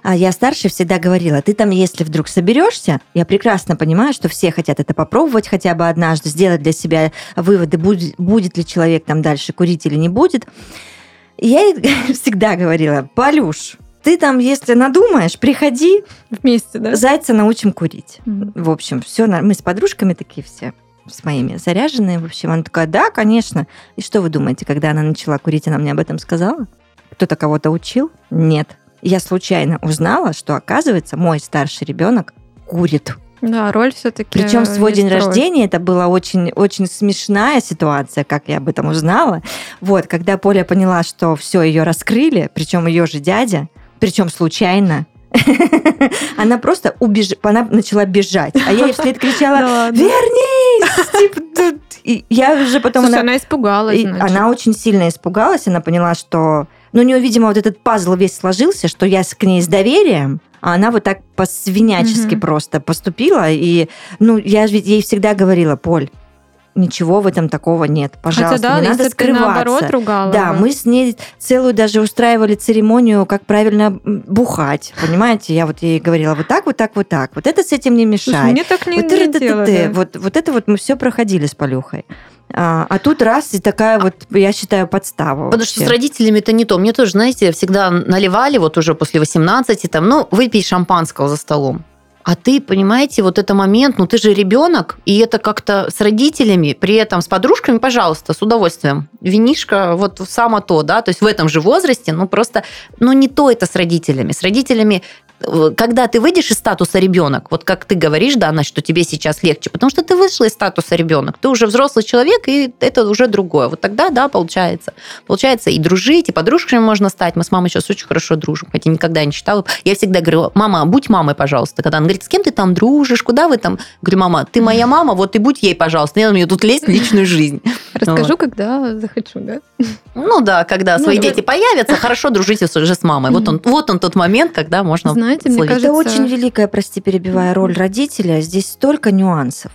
А я старше всегда говорила, ты там, если вдруг соберешься, я прекрасно понимаю, что все хотят это попробовать хотя бы однажды, сделать для себя выводы, будет, будет ли человек там дальше курить или не будет. Я всегда говорила, Полюш, ты там, если надумаешь, приходи. Вместе, да? Зайца научим курить. Mm-hmm. В общем, все, мы с подружками такие все с моими заряженные. В общем, она такая, да, конечно. И что вы думаете, когда она начала курить, она мне об этом сказала? Кто-то кого-то учил? Нет. Я случайно узнала, что, оказывается, мой старший ребенок курит. Да, роль все-таки. Причем свой день роль. рождения это была очень, очень смешная ситуация, как я об этом узнала. Вот, когда Поля поняла, что все ее раскрыли, причем ее же дядя, причем случайно. Она просто убеж... она начала бежать, а я ей вслед кричала «Вернись!» типа, И я уже потом... Слушай, она, она испугалась. Она очень сильно испугалась, она поняла, что... Ну, у нее, видимо, вот этот пазл весь сложился, что я к ней с доверием, а она вот так по-свинячески угу. просто поступила. И, ну, я ведь ей всегда говорила, Поль, ничего в этом такого нет. Пожалуйста, Хотя, да, не надо скрываться. наоборот ругала да, мы с ней целую даже устраивали церемонию, как правильно бухать. Понимаете, я вот ей говорила вот так, вот так, вот так. Вот это с этим не мешает. Слушай, мне так не, вот, не дело, да. вот, вот это вот мы все проходили с Полюхой. А, а тут раз и такая вот, я считаю, подстава. Потому вообще. что с родителями это не то. Мне тоже, знаете, всегда наливали вот уже после 18, там, ну, выпей шампанского за столом. А ты, понимаете, вот это момент, ну ты же ребенок, и это как-то с родителями, при этом с подружками, пожалуйста, с удовольствием. Винишка вот само то, да, то есть в этом же возрасте, ну просто, ну не то это с родителями. С родителями когда ты выйдешь из статуса ребенок, вот как ты говоришь, да, Настя, что тебе сейчас легче, потому что ты вышла из статуса ребенок, ты уже взрослый человек, и это уже другое. Вот тогда, да, получается. Получается и дружить, и подружками можно стать. Мы с мамой сейчас очень хорошо дружим, хотя никогда не считала. Я всегда говорю, мама, будь мамой, пожалуйста. Когда она говорит, с кем ты там дружишь, куда вы там? Говорю, мама, ты моя мама, вот и будь ей, пожалуйста. Не надо мне тут лезть в личную жизнь. Расскажу, вот. когда захочу, да? Ну да, когда ну, свои да. дети появятся, хорошо дружите уже с мамой. Вот он, вот он тот момент, когда можно Знаете, мне кажется... Это очень великая, прости, перебивая, роль родителя. Здесь столько нюансов.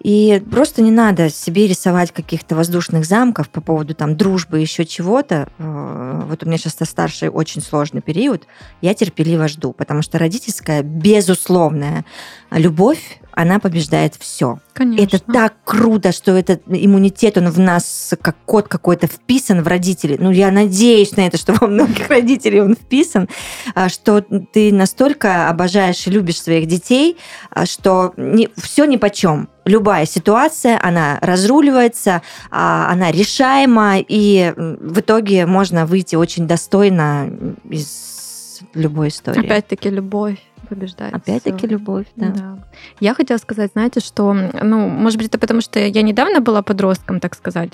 И просто не надо себе рисовать каких-то воздушных замков по поводу там дружбы, еще чего-то. Э, вот у меня сейчас старший очень сложный период. Я терпеливо жду, потому что родительская безусловная любовь, она побеждает все. Конечно. Это так круто, что этот иммунитет, он в нас как код какой-то вписан в родителей. Ну, я надеюсь на это, что во многих родителей он вписан, а, что ты настолько обожаешь и любишь своих детей, а, что не, все ни по чем. Любая ситуация, она разруливается, а, она решаема, и в итоге можно выйти очень достойно из любой истории. Опять-таки любовь побеждает. Опять-таки любовь, да. да. Я хотела сказать, знаете, что, ну, может быть, это потому, что я недавно была подростком, так сказать.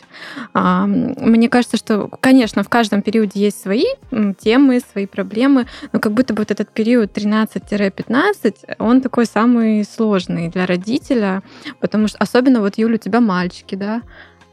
А, мне кажется, что, конечно, в каждом периоде есть свои темы, свои проблемы, но как будто бы вот этот период 13-15, он такой самый сложный для родителя, потому что, особенно вот, Юля, у тебя мальчики, да,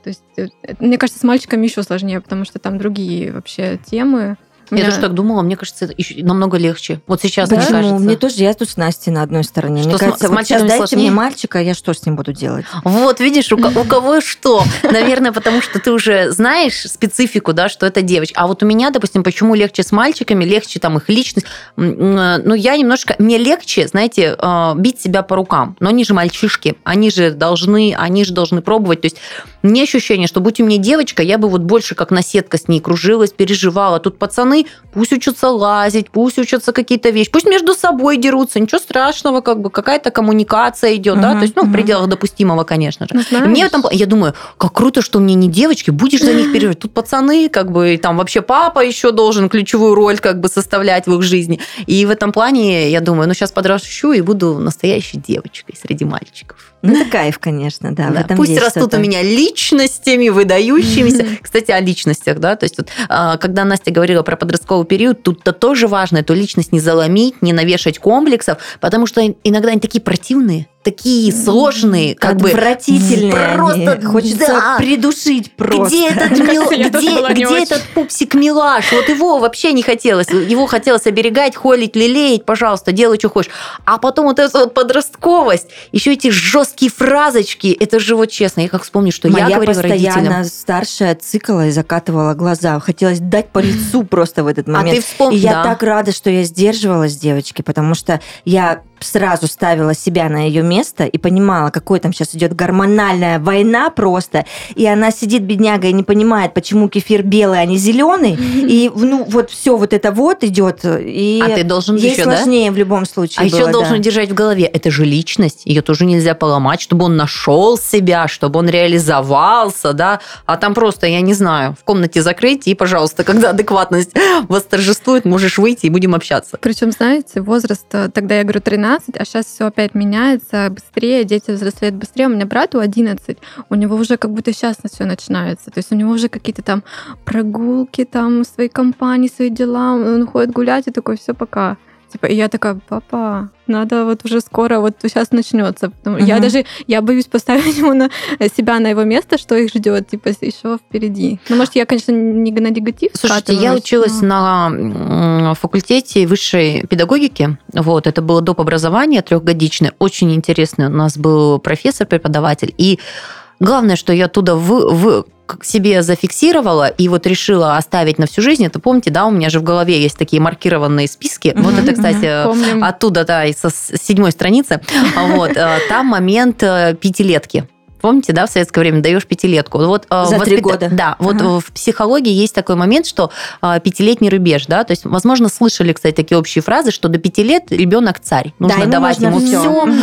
то есть, э, мне кажется, с мальчиками еще сложнее, потому что там другие вообще темы. Я тоже так думала, мне кажется, это еще намного легче. Вот сейчас Почему? мне кажется. Мне тоже, я тут с Настей на одной стороне. Что мне с, кажется, с вот сейчас дайте сложнее? мне мальчика, я что с ним буду делать? Вот, видишь, у, у кого что. Наверное, потому что ты уже знаешь специфику, да, что это девочка. А вот у меня, допустим, почему легче с мальчиками, легче там их личность. Ну, я немножко... Мне легче, знаете, э, бить себя по рукам. Но они же мальчишки. Они же должны, они же должны пробовать. То есть мне ощущение, что будь у меня девочка, я бы вот больше как наседка с ней кружилась, переживала. Тут пацаны пусть учатся лазить, пусть учатся какие-то вещи, пусть между собой дерутся, ничего страшного, как бы какая-то коммуникация идет, угу, да, то есть, ну, угу. в пределах допустимого, конечно же. Ну, мне там, я думаю, как круто, что мне не девочки, будешь за них переживать. Тут пацаны, как бы, там вообще папа еще должен ключевую роль как бы составлять в их жизни. И в этом плане, я думаю, ну, сейчас подращу и буду настоящей девочкой среди мальчиков. Ну, это кайф, конечно, да. да. Пусть растут у меня личностями, выдающимися. Кстати, о личностях, да, то есть вот, а, когда Настя говорила про подростковый период, тут-то тоже важно эту личность не заломить, не навешать комплексов, потому что иногда они такие противные такие сложные, как бы. Просто они. хочется да. придушить просто. Где этот, мил... где, где этот пупсик милаш? Вот его вообще не хотелось. Его хотелось оберегать, холить, лелеять, пожалуйста, делай, что хочешь. А потом вот эта вот подростковость, еще эти жесткие фразочки. Это же вот честно, я как вспомню, что Моя я говорила постоянно родителям. старшая цикла и закатывала глаза. Хотелось дать по лицу просто в этот момент. А ты вспомни, И я так рада, что я сдерживалась, девочки, потому что я сразу ставила себя на ее место и понимала, какой там сейчас идет гормональная война просто, и она сидит, бедняга, и не понимает, почему кефир белый, а не зеленый, и ну вот все вот это вот идет, и а ты должен ей еще, сложнее да? в любом случае А было, еще должен да. держать в голове, это же личность, ее тоже нельзя поломать, чтобы он нашел себя, чтобы он реализовался, да, а там просто, я не знаю, в комнате закрыть, и, пожалуйста, когда адекватность восторжествует, можешь выйти и будем общаться. Причем, знаете, возраст, э, тогда я говорю 13, 12, а сейчас все опять меняется быстрее, дети взрослеют быстрее. У меня брату 11, у него уже как будто сейчас все начинается. То есть у него уже какие-то там прогулки, там свои компании, свои дела, он ходит гулять и такой, все, пока. Типа, и я такая, папа, надо вот уже скоро, вот сейчас начнется. Угу. Я даже, я боюсь поставить ему на себя на его место, что их ждет, типа, еще впереди. Ну, может, я, конечно, не на негатив Слушайте, я училась но... на факультете высшей педагогики, вот, это было доп. образование трехгодичное, очень интересный у нас был профессор-преподаватель, и главное, что я оттуда в, в себе зафиксировала и вот решила оставить на всю жизнь, это помните, да, у меня же в голове есть такие маркированные списки. Вот это, кстати, Помним. оттуда, да, со седьмой страницы. Вот, э, там момент э, пятилетки. Помните, да, в советское время даешь пятилетку. Вот, э, За три года. Да, вот ага. в психологии есть такой момент, что пятилетний рубеж, да, то есть, возможно, слышали, кстати, такие общие фразы, что до пяти лет ребенок царь. Нужно да, ему давать ему все. все. Угу.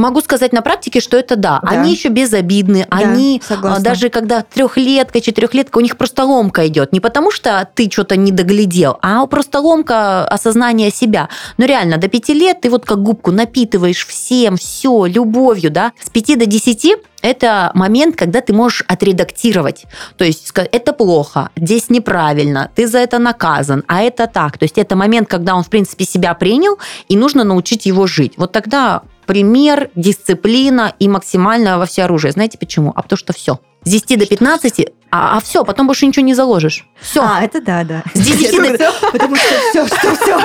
Могу сказать на практике, что это да. да. Они еще безобидны. Да, они согласна. даже когда трехлетка, четырехлетка, у них просто ломка идет. Не потому что ты что-то не доглядел, а просто ломка осознания себя. Но реально, до пяти лет ты вот как губку напитываешь всем, все, любовью, да. С пяти до десяти это момент, когда ты можешь отредактировать. То есть сказать, это плохо, здесь неправильно, ты за это наказан, а это так. То есть это момент, когда он, в принципе, себя принял, и нужно научить его жить. Вот тогда пример, дисциплина и максимальное во все оружие. Знаете почему? А потому что все. С 10 до 15, а, а все, потом больше ничего не заложишь. Все. А, это да, да. С 10 до... Потому что все, что все.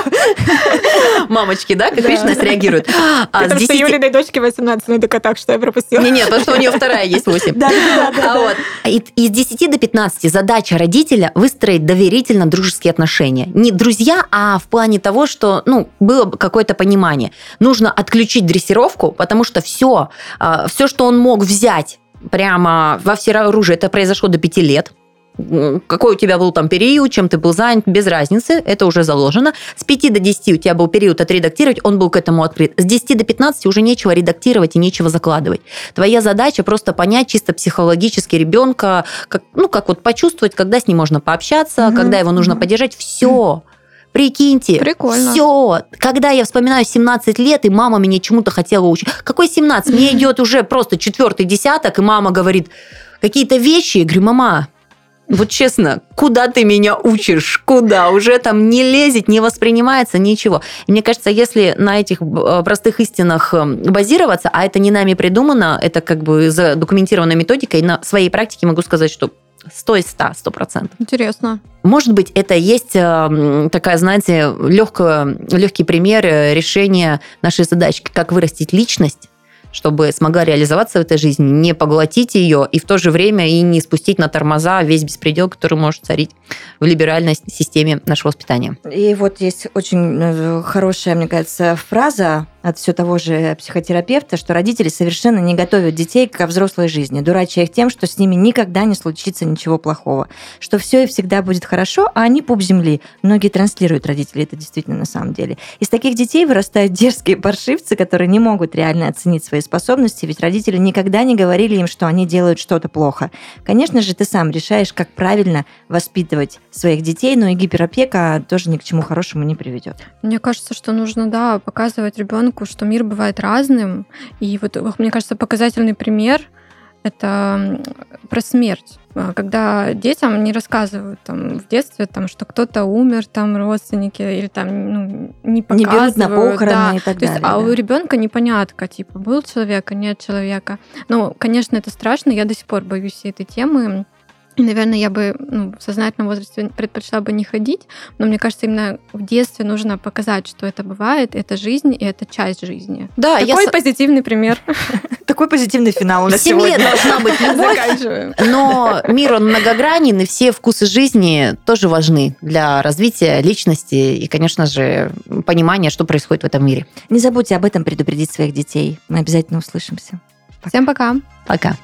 Мамочки, да, как личность реагируют. А, с Потому что 10 Юлиной дочке 18, ну только так, что я пропустила. Не, нет, потому что у нее вторая есть 8. Да, да, да, А да. вот и- из 10 до 15 задача родителя выстроить доверительно дружеские отношения. Не друзья, а в плане того, что ну, было бы какое-то понимание. Нужно отключить дрессировку, потому что все, все, что он мог взять прямо во все оружие, это произошло до 5 лет. Какой у тебя был там период, чем ты был занят, без разницы, это уже заложено. С 5 до 10 у тебя был период отредактировать, он был к этому открыт. С 10 до 15 уже нечего редактировать и нечего закладывать. Твоя задача просто понять чисто психологически ребенка, как, ну, как вот почувствовать, когда с ним можно пообщаться, Мгм, когда его нужно поддержать. Все. Прикиньте. Прикольно. Все. Когда я вспоминаю 17 лет, и мама меня чему-то хотела учить. Какой 17? Мне идет уже просто четвертый десяток, и мама говорит какие-то вещи. Я говорю, мама, вот честно, куда ты меня учишь? Куда? Уже там не лезет, не воспринимается ничего. И мне кажется, если на этих э, простых истинах э, базироваться, а это не нами придумано, это как бы задокументированная методика, и на своей практике могу сказать, что 100 из 100, 100%. Интересно. Может быть, это есть э, такая, знаете, легкая, легкий пример э, решения нашей задачки, как вырастить личность, чтобы смогла реализоваться в этой жизни, не поглотить ее и в то же время и не спустить на тормоза весь беспредел, который может царить в либеральной системе нашего воспитания. И вот есть очень э, хорошая, мне кажется, фраза от все того же психотерапевта, что родители совершенно не готовят детей ко взрослой жизни, дурача их тем, что с ними никогда не случится ничего плохого, что все и всегда будет хорошо, а они пуп земли. Многие транслируют родители это действительно на самом деле. Из таких детей вырастают дерзкие паршивцы, которые не могут реально оценить свои способности, ведь родители никогда не говорили им, что они делают что-то плохо. Конечно же, ты сам решаешь, как правильно воспитывать своих детей, но и гиперопека тоже ни к чему хорошему не приведет. Мне кажется, что нужно, да, показывать ребенку, что мир бывает разным. И вот, мне кажется, показательный пример это про смерть. А, Когда детям не рассказывают там, в детстве, там, что кто-то умер, там родственники, или там ну, не Не показывают. берут на похороны да. и так То есть, далее. а у да. ребенка непонятка, типа, был человек, а нет человека. Ну, конечно, это страшно, я до сих пор боюсь этой темы. Наверное, я бы ну, в сознательном возрасте предпочла бы не ходить, но мне кажется, именно в детстве нужно показать, что это бывает, это жизнь, и это часть жизни. Да, я Такой с- позитивный пример. Такой позитивный финал у в нас семье сегодня. должна быть любовь, Заканчиваем. но мир, он многогранен, и все вкусы жизни тоже важны для развития личности и, конечно же, понимания, что происходит в этом мире. Не забудьте об этом предупредить своих детей. Мы обязательно услышимся. Всем пока. Пока.